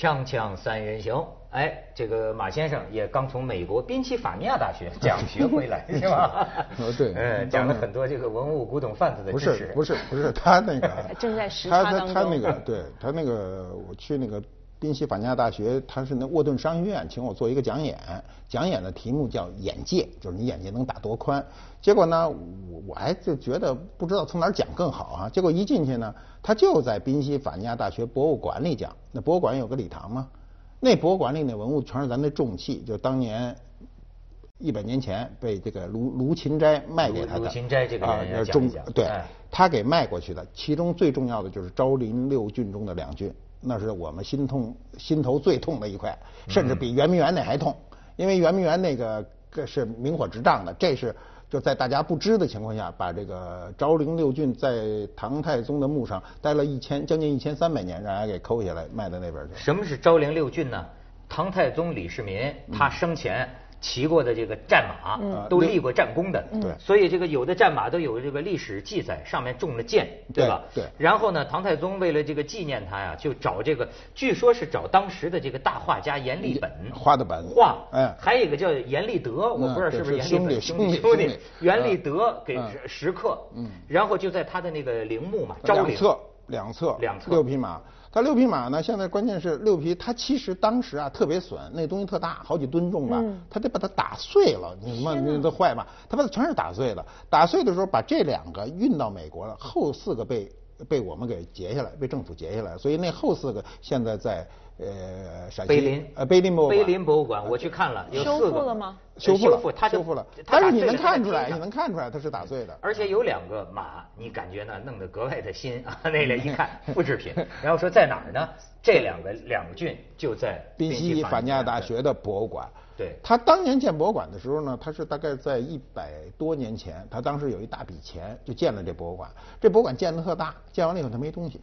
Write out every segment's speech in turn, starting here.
锵锵三人行，哎，这个马先生也刚从美国宾夕法尼亚大学 讲学回来，是吧？呃对嗯，讲了很多这个文物古董贩子的不知识。是不是不是，他那个 正在时他他差当中 他那个对他那个我去那个宾夕法尼亚大学，他是那沃顿商学院请我做一个讲演，讲演的题目叫眼界，就是你眼界能打多宽。结果呢，我我还就觉得不知道从哪儿讲更好啊。结果一进去呢，他就在宾夕法尼亚大学博物馆里讲，那博物馆有个礼堂嘛，那博物馆里那文物全是咱那重器，就当年一百年前被这个卢卢芹斋卖给他的。卢芹斋这个人啊要讲中对哎，他给卖过去的，其中最重要的就是昭陵六郡中的两郡，那是我们心痛心头最痛的一块，甚至比圆明园那还痛，因为圆明园那个个是明火执仗的，这是就在大家不知的情况下，把这个昭陵六骏在唐太宗的墓上待了一千将近一千三百年，让人给抠下来卖到那边去。什么是昭陵六骏呢？唐太宗李世民他生前骑过的这个战马，都立过战功的，对。所以这个有的战马都有这个历史记载，上面中了箭，对吧？对。对然后呢，唐太宗为了这个纪念他呀，就找这个，据说是找当时的这个大画家阎立本画的本。画，哎还有一个叫阎立德，我不知道是不是阎立本兄弟兄弟兄弟阎立德给嗯。石石刻，嗯。然后就在他的那个陵墓嘛，昭陵。两侧两侧两侧。六匹马，它六匹马呢，现在关键是六匹，它其实当时啊特别损，那东西特大，好几吨重吧，嗯。它得把它打碎了，你嘛那都坏嘛，它把它全是打碎的，打碎的时候把这两个运到美国了，后四个被被我们给截下来，被政府截下来，所以那后四个现在在呃陕西碑林呃碑林博物馆碑林博物馆，我去看了，有修四个复了吗修复了修复，它修复了，它但是你能看出来，你能看出来它是打碎的，而且有两个马，你感觉呢弄得格外的新啊，那个一看 复制品。然后说在哪儿呢？这两个两个郡就在宾夕法尼亚大学的博物馆。对他当年建博物馆的时候呢，他是大概在一百多年前，他当时有一大笔钱就建了这博物馆。这博物馆建的特大，建完了以后他没东西，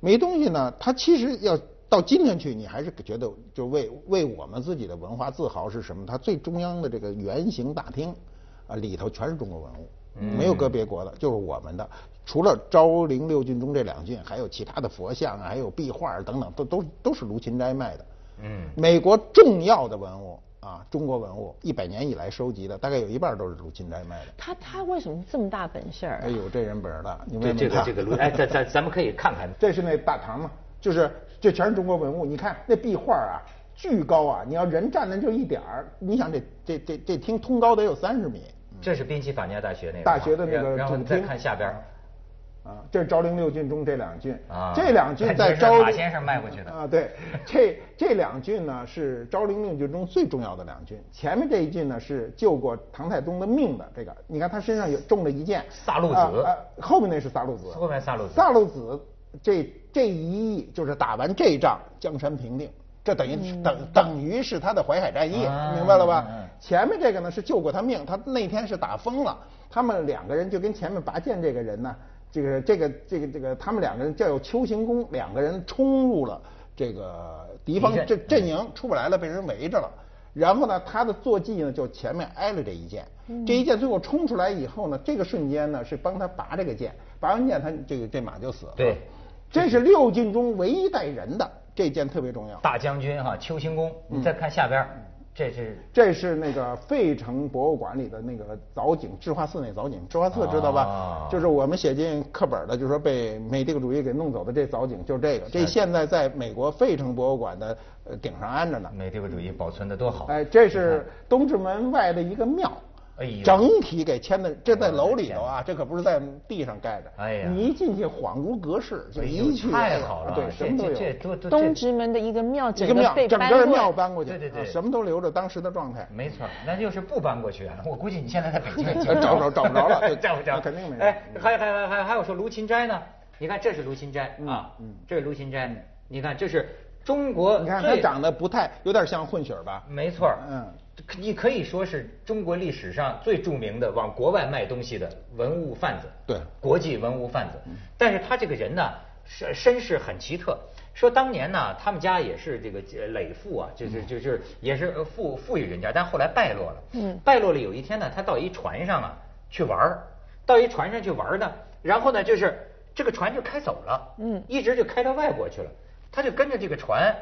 没东西呢，他其实要到今天去，你还是觉得就为为我们自己的文化自豪是什么？它最中央的这个圆形大厅啊，里头全是中国文物。没有搁别国的，就是我们的。除了昭陵六郡中这两郡，还有其他的佛像啊，还有壁画等等，都都都是卢芹斋卖的。嗯美国重要的文物啊，中国文物一百年以来收集的，大概有一半都是卢芹斋卖的。他他为什么这么大本事儿啊？哎呦，这人本事大，你这这个问问他这个卢哎，咱咱咱们可以看看。这是那大堂嘛，就是这全是中国文物。你看那壁画啊，巨高啊！你要人站那就一点儿，你想这这这这厅通高得有三十米这是宾夕法尼亚大学那个大学的那个然然后你再主厅看下边儿啊。这是昭陵六郡中这两郡啊这两郡在 昭马先生卖过去的啊，对，这这两郡呢是昭陵六郡中最重要的两郡。前面这一郡呢是救过唐太宗的命的，这个你看他身上有中了一箭，萨路子啊啊后面那是萨路子，后面萨路子萨路子这这一役就是打完这仗，江山平定。这等于等等于是他的淮海战役，啊明白了吧？前面这个呢是救过他命，他那天是打疯了，他们两个人就跟前面拔剑这个人呢，这个这个这个这个，他们两个人叫邱行宫，两个人冲入了这个敌方阵阵阵营，出不来了，被人围着了。然后呢，他的坐骑呢就前面挨了这一箭，这一箭最后冲出来以后呢，这个瞬间呢是帮他拔这个剑，拔完剑他这个这马就死了。对，这是六进中唯一带人的，这件特别重要。大将军哈邱行宫，你再看下边儿，这是这是那个费城博物馆里的那个藻井，智化寺那藻井，智化寺知道吧？哦就是我们写进课本的，就是说被美帝国主义给弄走的这藻井，就是这个。这现在在美国费城博物馆的呃顶上安着呢。美帝国主义保存的多好。哎，这是东直门外的一个庙。整体给迁的，这在楼里头啊，这可不是在地上盖的。哎呀你一进去恍如隔世，就一去太好了，对，什么都有。这东直门的一个庙，一个庙，整个被搬过庙搬过去，对对对啊什么都留着当时的状态。没错，那就是不搬过去啊，我估计你现在在北京已 经找不着找不着了 找不着，那肯定没有哎，还还还还还有说卢芹斋呢？你看这是卢芹斋嗯啊嗯，这是卢芹斋，你看这是中国你看他长得不太，有点像混血吧？没错，嗯，你可以说是中国历史上最著名的往国外卖东西的文物贩子，对国际文物贩子。但是他这个人呢，身身世很奇特。说当年呢，他们家也是这个呃累富啊，就是就是也是呃富富裕人家，但后来败落了。嗯败落了。有一天呢，他到一船上啊去玩儿到一船上去玩儿呢，然后呢就是这个船就开走了，嗯一直就开到外国去了。他就跟着这个船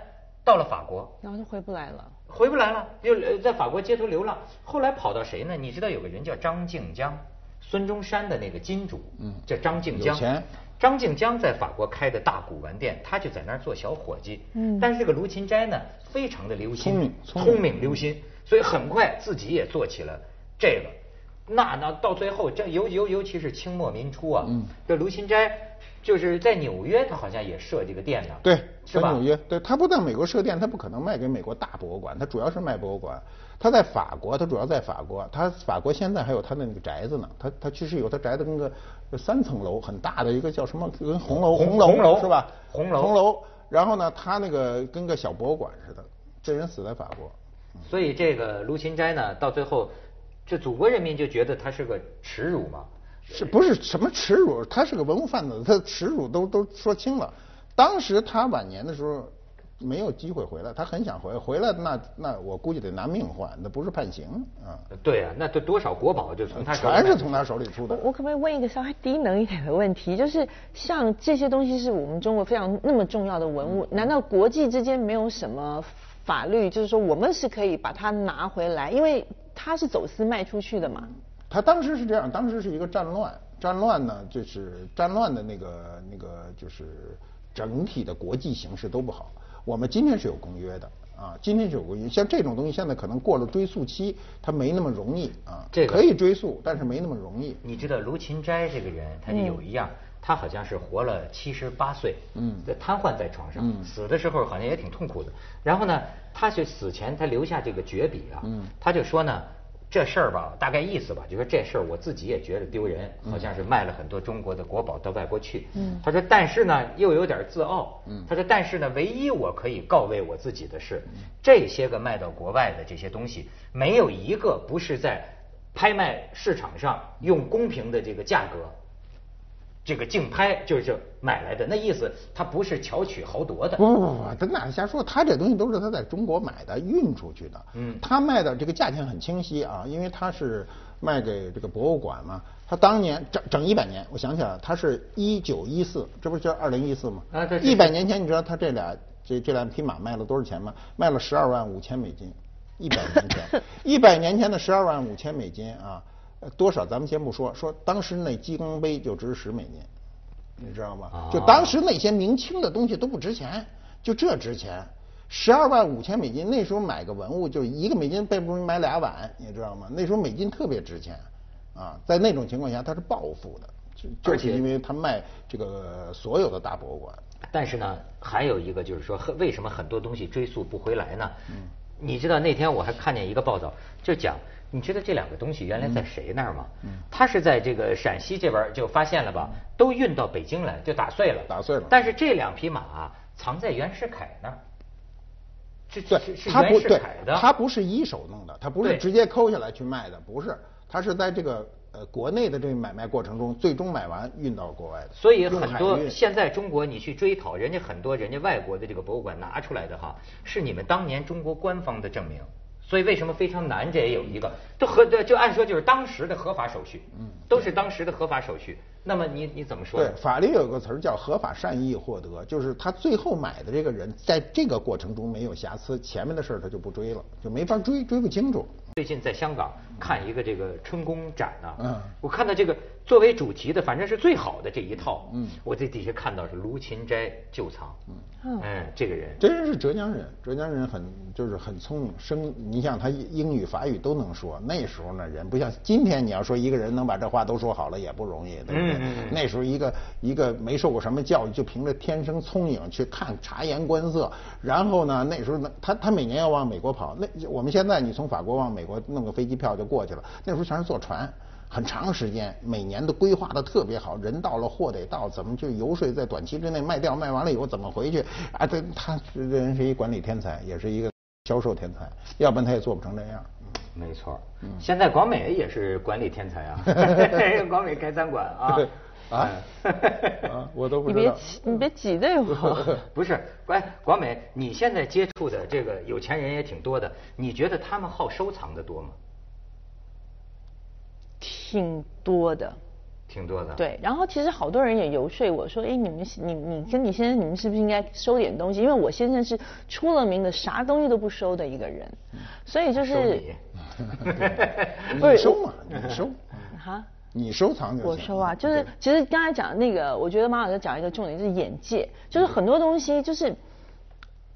到了法国，然后就回不来了。回不来了，就呃在法国街头流浪。后来跑到谁呢？你知道有个人叫张静江，孙中山的那个金主，嗯叫张静江。张静江在法国开的大古玩店，他就在那儿做小伙计。嗯但是这个卢芹斋呢，非常的留心，聪明聪明聪明留心，所以很快自己也做起了这个。那那到最后，这尤尤尤其是清末民初啊，嗯这卢芹斋就是在纽约，他好像也设这个店呢，对，是吧？在纽约，对，他不在美国设店，他不可能卖给美国大博物馆，他主要是卖博物馆。他在法国，他主要在法国，他法国现在还有他的那个宅子呢，他他其实有他宅子跟个三层楼很大的一个叫什么，跟红楼红楼红楼是吧？红楼红楼。然后呢，他那个跟个小博物馆似的，这人死在法国。所以这个卢芹斋呢，到最后，这祖国人民就觉得他是个耻辱嘛。是不是什么耻辱？他是个文物贩子，他耻辱都都说清了。当时他晚年的时候没有机会回来，他很想回来，回来那那我估计得拿命换，那不是判刑啊，对啊，那都多少国宝就从他手里买全是从他手里出的。我我可不可以问一个稍微低能一点的问题？就是像这些东西是我们中国非常那么重要的文物，难道国际之间没有什么法律，就是说我们是可以把它拿回来，因为它是走私卖出去的嘛？他当时是这样，当时是一个战乱，战乱呢就是战乱的那个那个就是整体的国际形势都不好。我们今天是有公约的啊，今天是有公约，像这种东西现在可能过了追溯期，它没那么容易啊。这个可以追溯，但是没那么容易。你知道卢芹斋这个人，他就有一样，他好像是活了七十八岁，嗯瘫痪在床上，嗯死的时候好像也挺痛苦的。然后呢，他就死前他留下这个绝笔啊，嗯他就说呢。这事儿吧，大概意思吧，就说这事儿我自己也觉得丢人，好像是卖了很多中国的国宝到外国去。嗯他说，但是呢，又有点自傲。嗯他说，但是呢，唯一我可以告慰我自己的是，这些个卖到国外的这些东西，没有一个不是在拍卖市场上用公平的这个价格，这个竞拍就是买来的。那意思，他不是巧取豪夺的。不不不，他哪瞎说？他这东西都是他在中国买的，运出去的。嗯他卖的这个价钱很清晰啊，因为他是卖给这个博物馆嘛。他当年整整一百年，我想起来了，他是一九一四，这不是叫二零一四吗？啊对一百年前，你知道他这俩这这两匹马卖了多少钱吗？卖了十二万五千美金。一百年前，一百年前的十二万五千美金啊，呃多少咱们先不说，说当时那鸡缸杯就值十美金。你知道吗？就当时那些明清的东西都不值钱，就这值钱，十二万五千美金，那时候买个文物就一个美金背不如买俩碗，你知道吗？那时候美金特别值钱，啊，在那种情况下它是暴富的，就就是因为他卖这个所有的大博物馆。但是呢，还有一个就是说，为什么很多东西追溯不回来呢？你知道那天我还看见一个报道，就讲，你知道这两个东西原来在谁那儿吗？他是在这个陕西这边就发现了吧，都运到北京来，就打碎了。打碎了但是这两匹马啊藏在袁世凯那儿，这对是，是他不对袁世凯，的。他不是一手弄的，他不是直接抠下来去卖的，不是，他是在这个呃国内的这个买卖过程中，最终买完运到国外的。所以很多现在中国你去追讨，人家很多人家外国的这个博物馆拿出来的哈，是你们当年中国官方的证明。所以为什么非常难？这也有一个，都合就按说就是当时的合法手续，嗯都是当时的合法手续。那么你你怎么说对，？法律有个词儿叫合法善意获得，就是他最后买的这个人在这个过程中没有瑕疵，前面的事儿他就不追了，就没法追，追不清楚。最近在香港看一个这个春宫展呢、嗯我看到这个作为主题的，反正是最好的这一套，嗯我在底下看到是卢芹斋旧藏，嗯嗯，这个人，这人是浙江人，浙江人很就是很聪明，生你像他英语法语都能说，那时候呢人不像今天，你要说一个人能把这话都说好了也不容易？嗯那时候一个一个没受过什么教育，就凭着天生聪颖去看察言观色，然后呢那时候呢他他每年要往美国跑，那我们现在你从法国往美国弄个飞机票就过去了，那时候全是坐船。很长时间，每年都规划的特别好，人到了货得到，怎么去游说在短期之内卖掉，卖完了以后怎么回去？啊，他他这人是一管理天才，也是一个销售天才，要不然他也做不成这样。没错，嗯现在广美也是管理天才啊，广美开餐馆啊，啊嗯啊，我都不你别知道。你别挤兑我。不是，哎，广美，你现在接触的这个有钱人也挺多的，你觉得他们好收藏的多吗？挺多的，挺多的。对，然后其实好多人也游说我说，哎，你们你你跟你先生，你们是不是应该收点东西？因为我先生是出了名的啥东西都不收的一个人，所以就是收你 不是你收嘛，你收，哈。你收藏就行。我收啊，就是其实刚才讲的那个，我觉得马老师讲一个重点，就是眼界，就是很多东西就是。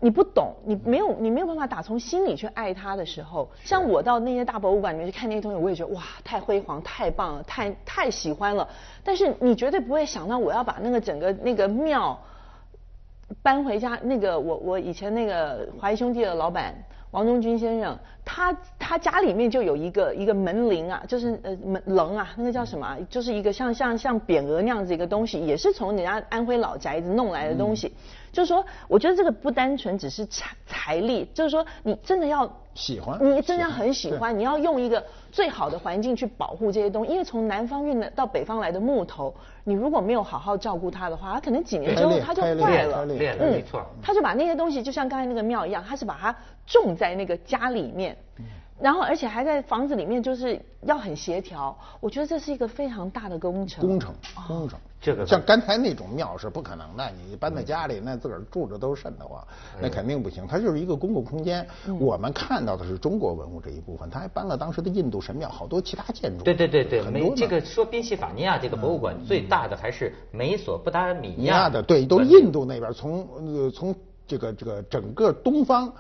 你不懂，你没有，你没有办法打从心里去爱他的时候，像我到那些大博物馆里面去看那些东西，我也觉得哇，太辉煌，太棒了，太太喜欢了。但是你绝对不会想到我要把那个整个那个庙搬回家。那个我我以前那个华谊兄弟的老板王中军先生，他他家里面就有一个一个门铃啊，就是呃门棱啊，那个叫什么啊？就是一个像像像匾额那样子一个东西，也是从人家安徽老宅子弄来的东西。就是说，我觉得这个不单纯只是财财力，就是说你真的要喜欢你真的要很喜欢，你要用一个最好的环境去保护这些东西，因为从南方运的到北方来的木头，你如果没有好好照顾它的话，它可能几年之后它就坏了开。裂裂了，没错。他就把那些东西，就像刚才那个庙一样，他是把它种在那个家里面，然后而且还在房子里面，就是要很协调。我觉得这是一个非常大的工程。工程，工程。这个像刚才那种庙是不可能的，你搬在家里，那自个儿住着都瘆得慌，那肯定不行。它就是一个公共空间。我们看到的是中国文物这一部分，它还搬了当时的印度神庙，好多其他建筑。对对对对，这个说宾夕法尼亚这个博物馆最大的还是美索不达米尼亚亚的，对，都印度那边，从呃从这个这个整个东方，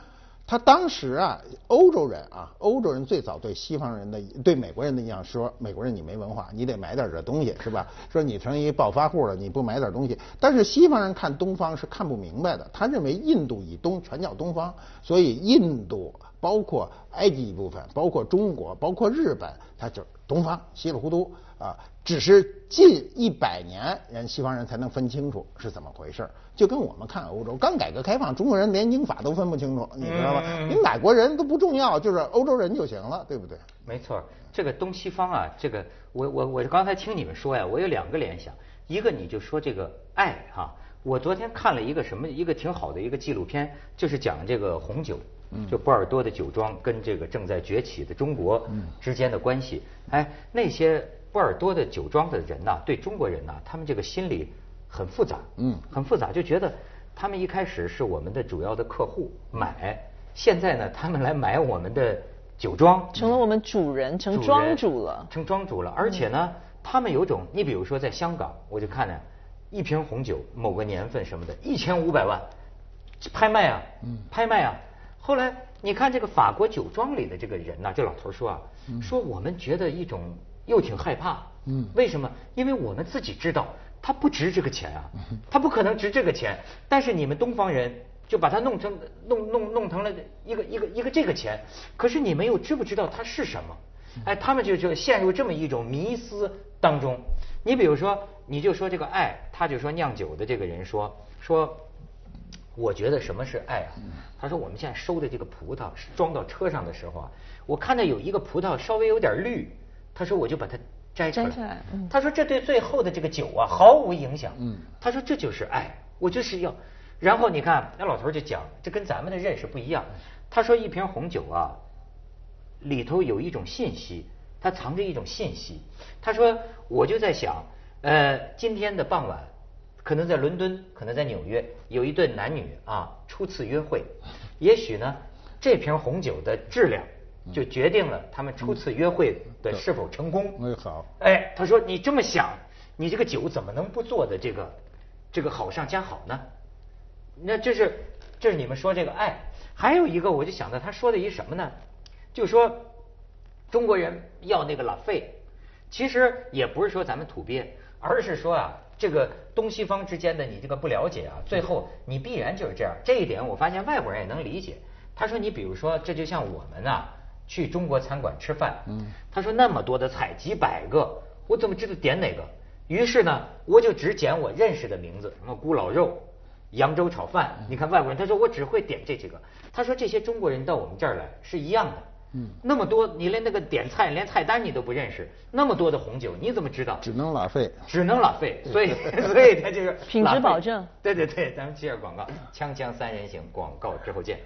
他当时啊，欧洲人啊，欧洲人最早对西方人的对美国人的印象说，美国人你没文化，你得买点这东西，是吧？说你成一暴发户了，你不买点东西。但是西方人看东方是看不明白的，他认为印度以东全叫东方，所以印度包括埃及一部分，包括中国，包括日本，它就是东方，稀里糊涂啊。只是近一百年，人西方人才能分清楚是怎么回事儿就跟我们看欧洲，刚改革开放，中国人连英法都分不清楚，你知道吗？你哪国人都不重要，就是欧洲人就行了，对不对？没错，这个东西方啊，这个我我我刚才听你们说呀，我有两个联想，一个你就说这个爱哈、我昨天看了一个什么一个挺好的一个纪录片，就是讲这个红酒，就波尔多的酒庄跟这个正在崛起的中国之间的关系。哎，那些波尔多的酒庄的人呐、对中国人呐、他们这个心理很复杂，嗯很复杂，就觉得他们一开始是我们的主要的客户买，现在呢，他们来买我们的酒庄，成了我们主人，成庄主了。成庄主了。而且呢，他们有种，你比如说在香港，我就看呢，一瓶红酒某个年份什么的，一千五百万，拍卖啊，拍卖啊。后来你看这个法国酒庄里的这个人呐、这老头说啊，说我们觉得一种又挺害怕，嗯为什么？因为我们自己知道它不值这个钱啊，它不可能值这个钱，但是你们东方人。就把它弄成弄弄弄成了一个一个一个这个钱，可是你们又知不知道它是什么？哎，他们就就陷入这么一种迷思当中。你比如说，你就说这个爱，他就说酿酒的这个人说说，我觉得什么是爱啊？他说我们现在收的这个葡萄装到车上的时候啊，我看到有一个葡萄稍微有点绿，他说我就把它摘出来。摘下来嗯他说这对最后的这个酒啊毫无影响。嗯他说这就是爱，我就是要。然后你看那老头就讲，这跟咱们的认识不一样。他说一瓶红酒啊，里头有一种信息，它藏着一种信息。他说我就在想，呃，今天的傍晚，可能在伦敦，可能在纽约，有一对男女啊初次约会，也许呢这瓶红酒的质量就决定了他们初次约会的是否成功。哎好哎，他说你这么想，你这个酒怎么能不做的这个这个好上加好呢？那这是这是你们说这个爱，还有一个我就想到他说的一什么呢？就说中国人要那个拉费，其实也不是说咱们土鳖，而是说啊，这个东西方之间的你这个不了解啊，最后你必然就是这样。这一点我发现外国人也能理解。他说你比如说，这就像我们啊去中国餐馆吃饭，嗯他说那么多的菜几百个，我怎么知道点哪个？于是呢，我就只捡我认识的名字，什么咕老肉、扬州炒饭。你看外国人，他说我只会点这几个。他说这些中国人到我们这儿来是一样的。嗯那么多，你连那个点菜，连菜单你都不认识，那么多的红酒，你怎么知道？只能拉费。只能拉费，所以 所以他就是 品质保证对对对，咱们接着广告，锵锵三人行，广告之后见。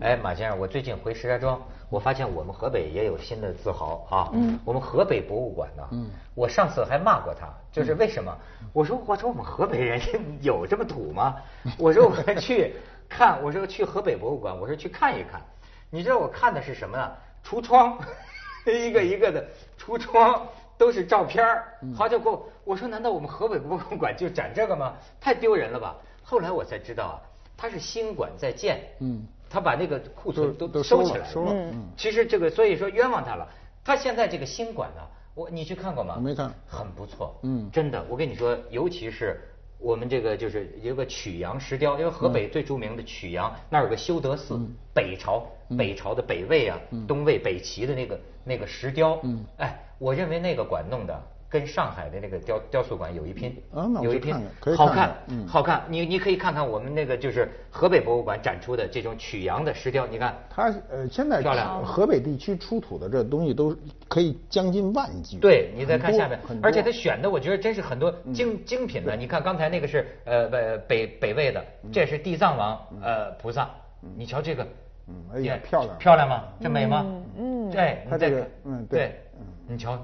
哎，马先生，我最近回石家庄，我发现我们河北也有新的自豪啊。嗯。我们河北博物馆呢，嗯，我上次还骂过他，就是为什么？我说我说我们河北人 有这么土吗？我说我去看，我说去河北博物馆，我说去看一看。你知道我看的是什么呢？橱窗，一个一个的橱窗都是照片儿。好家伙，我说难道我们河北博物馆就展这个吗？太丢人了吧！后来我才知道啊，它是新馆在建。嗯。他把那个库存都都收起来了。收了。嗯。其实这个，所以说冤枉他了。他现在这个新馆呢，我你去看过吗？没看。很不错。嗯。真的，我跟你说，尤其是我们这个就是有个曲阳石雕，因为河北最著名的曲阳那儿有个修德寺，北朝北朝的北魏啊，东魏北齐的那个那个石雕。嗯。哎，我认为那个馆弄的。跟上海的那个雕雕塑馆有一拼，有一拼，好看，好看。你你可以看看我们那个就是河北博物馆展出的这种曲阳的石雕，你看它呃现在漂亮。河北地区出土的这东西都可以将近万具。对，你再看下面，而且他选的我觉得真是很多精精品的。你看刚才那个是呃北北北魏的，这是地藏王呃菩萨，你瞧这个，嗯，哎呀漂亮，漂亮吗？这美吗？嗯，对，它这个嗯对，你瞧，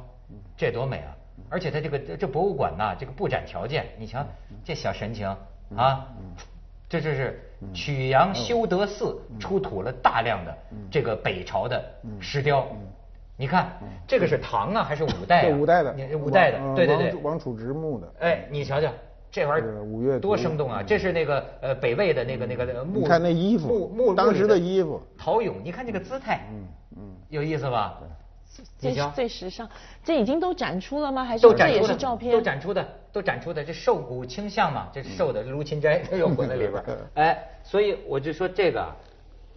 这多美啊！而且他这个这博物馆呐，这个布展条件，你瞧这小神情啊，这就是曲阳修德寺出土了大量的这个北朝的石雕，你看这个是唐啊还是五 代？五代的，五代的，对对对，王楚之墓的。哎，你瞧瞧这玩意儿多生动啊！这是那个呃北魏的那个那个墓，你看那衣服，墓当时的衣服，陶俑，你看这个姿态，嗯嗯，有意思吧？最最时尚，这已经都展出了吗？还是这也是照片？都展出的，都展出的。这瘦骨倾向嘛，这是瘦的卢芹斋都有混在里边。哎，所以我就说这个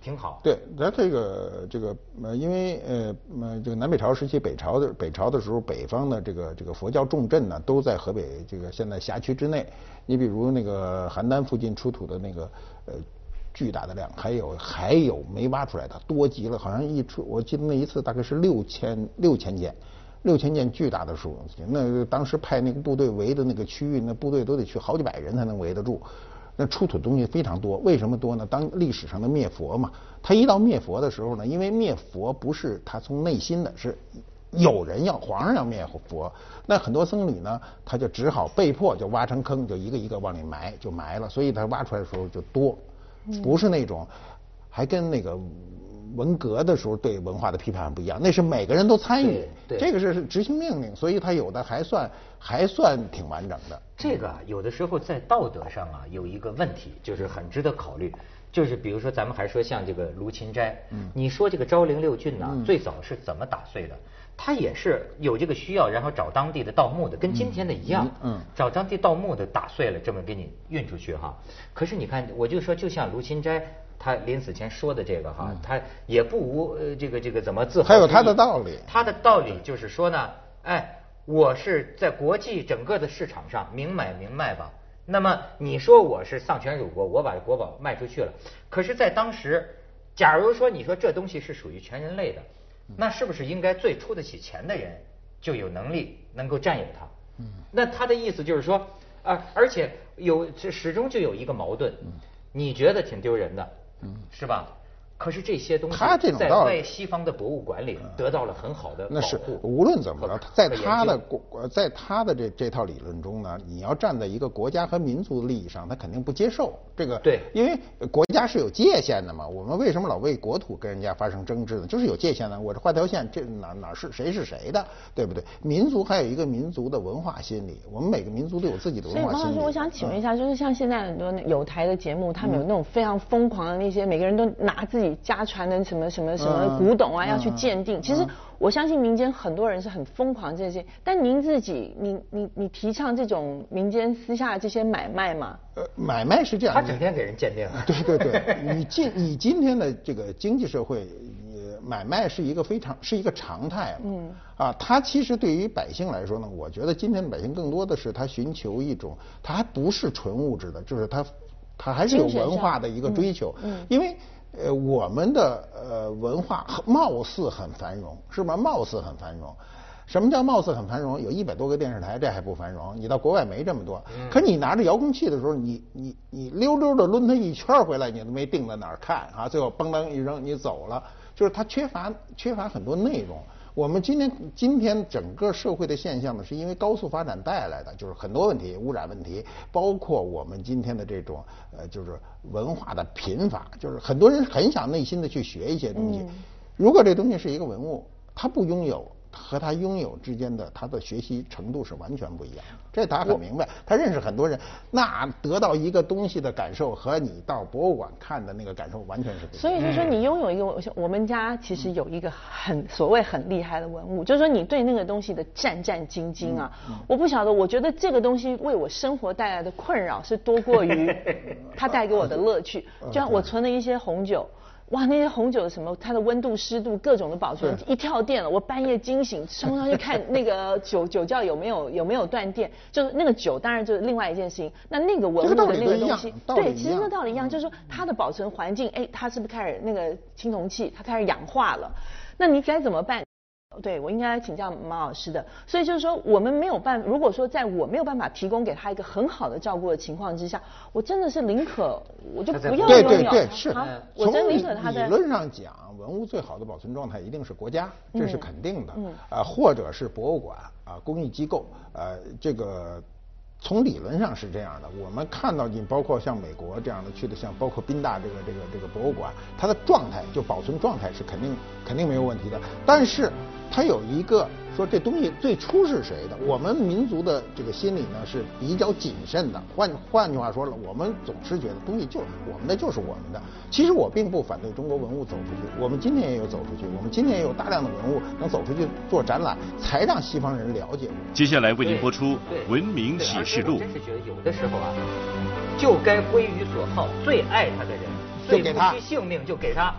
挺好。对，咱这个这个呃，因为呃呃，这个南北朝时期，北朝的北朝的时候，北方的这个这个佛教重镇呢，都在河北这个现在辖区之内。你比如那个邯郸附近出土的那个呃。巨大的量，还有还有没挖出来的多极了，好像一出，我记得那一次大概是六千六千件，六千件巨大的数。那当时派那个部队围的那个区域，那部队都得去好几百人才能围得住。那出土东西非常多，为什么多呢？当历史上的灭佛嘛，他一到灭佛的时候呢，因为灭佛不是他从内心的，是有人要皇上要灭佛，那很多僧侣呢，他就只好被迫就挖成坑，就一个一个往里埋，就埋了，所以他挖出来的时候就多。不是那种，还跟那个文革的时候对文化的批判不一样，那是每个人都参与，这个是执行命令，所以他有的还算还算挺完整的。这个有的时候在道德上啊有一个问题，就是很值得考虑，就是比如说咱们还说像这个卢芹斋，你说这个昭陵六郡呢，最早是怎么打碎的？他也是有这个需要，然后找当地的盗墓的，跟今天的一样，嗯，找当地盗墓的打碎了，这么给你运出去哈。可是你看，我就说，就像卢芹斋他临死前说的这个哈，他也不无呃这个这个怎么自豪。还有他的道理。他的道理就是说呢，哎，我是在国际整个的市场上明买明卖吧。那么你说我是丧权辱国，我把国宝卖出去了。可是，在当时，假如说你说这东西是属于全人类的。那是不是应该最出得起钱的人就有能力能够占有它？嗯，那他的意思就是说，啊，而且有始终就有一个矛盾，你觉得挺丢人的，嗯，是吧？可是这些东西在在西方的博物馆里得到了很好的保护。无论怎么着，在他的国，在他的这这套理论中呢，你要站在一个国家和民族的利益上，他肯定不接受这个。对，因为国家是有界限的嘛。我们为什么老为国土跟人家发生争执呢？就是有界限的。我这画条线，这哪哪是谁是谁的，对不对？民族还有一个民族的文化心理，我们每个民族都有自己的文化心理。所以，王老师，我想请问一下，就是像现在很多有台的节目，他们有那种非常疯狂的那些，每个人都拿自己。家传的什么什么什么古董啊，要去鉴定。其实我相信民间很多人是很疯狂这些，但您自己，你你你提倡这种民间私下的这些买卖吗？呃，买卖是这样，他整天给人鉴定。对对对，你今你今天的这个经济社会，买卖是一个非常是一个常态。嗯。啊，他其实对于百姓来说呢，我觉得今天的百姓更多的是他寻求一种，他还不是纯物质的，就是他他还是有文化的一个追求。嗯。因为。呃，我们的呃文化貌似很繁荣，是吧？貌似很繁荣。什么叫貌似很繁荣？有一百多个电视台，这还不繁荣？你到国外没这么多。可你拿着遥控器的时候，你你你溜溜的抡它一圈回来，你都没定在哪儿看啊？最后嘣当一扔，你走了。就是它缺乏缺乏很多内容。我们今天今天整个社会的现象呢，是因为高速发展带来的，就是很多问题，污染问题，包括我们今天的这种呃，就是文化的贫乏，就是很多人很想内心的去学一些东西。如果这东西是一个文物，它不拥有。和他拥有之间的他的学习程度是完全不一样，这他很明白。他认识很多人，那得到一个东西的感受和你到博物馆看的那个感受完全是不一样。所以就说你拥有一个，我们家其实有一个很所谓很厉害的文物，就是说你对那个东西的战战兢兢啊。我不晓得，我觉得这个东西为我生活带来的困扰是多过于 它带给我的乐趣。就像我存了一些红酒。哇，那些红酒什么，它的温度、湿度各种的保存，一跳电了，我半夜惊醒，冲上去看那个酒酒窖有没有有没有断电，就是那个酒当然就是另外一件事情。那那个文物的那个东西，对，其实那道理一样，就是说它的保存环境，哎，它是不是开始那个青铜器，它开始氧化了？那你该怎么办？对，我应该请教马老师的。所以就是说，我们没有办，如果说在我没有办法提供给他一个很好的照顾的情况之下，我真的是宁可我就不要拥有。对对对，是。我真宁可他的。理论上讲，文物最好的保存状态一定是国家，这是肯定的。嗯。啊，或者是博物馆啊，公益机构呃，这个。从理论上是这样的，我们看到你包括像美国这样的去的，像包括宾大这个这个这个博物馆，它的状态就保存状态是肯定肯定没有问题的，但是它有一个。说这东西最初是谁的？我们民族的这个心理呢是比较谨慎的。换换句话说了，我们总是觉得东西就是我们的，就是我们的。其实我并不反对中国文物走出去，我们今天也有走出去，我们今天也有大量的文物能走出去做展览，才让西方人了解。接下来为您播出《文明启示录》。真是觉得有的时候啊，就该归于所好，最爱他的人，最不惜性命就给他。